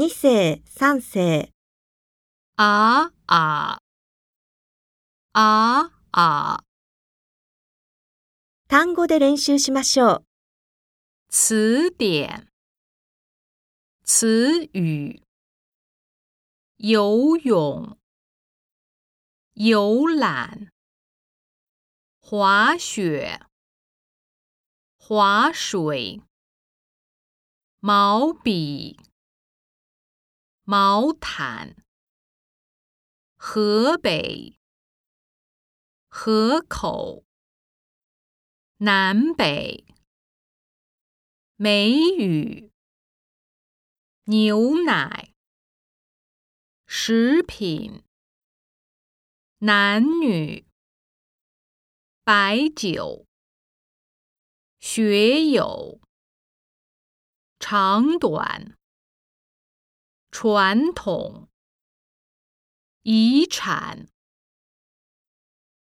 二世、三世。ああ。ああ。単語で練習しましょう。词典、词语、游泳、游览、滑雪、滑水、毛笔。毛毯，河北，河口，南北，梅雨，牛奶，食品，男女，白酒，学友，长短。传统遗产。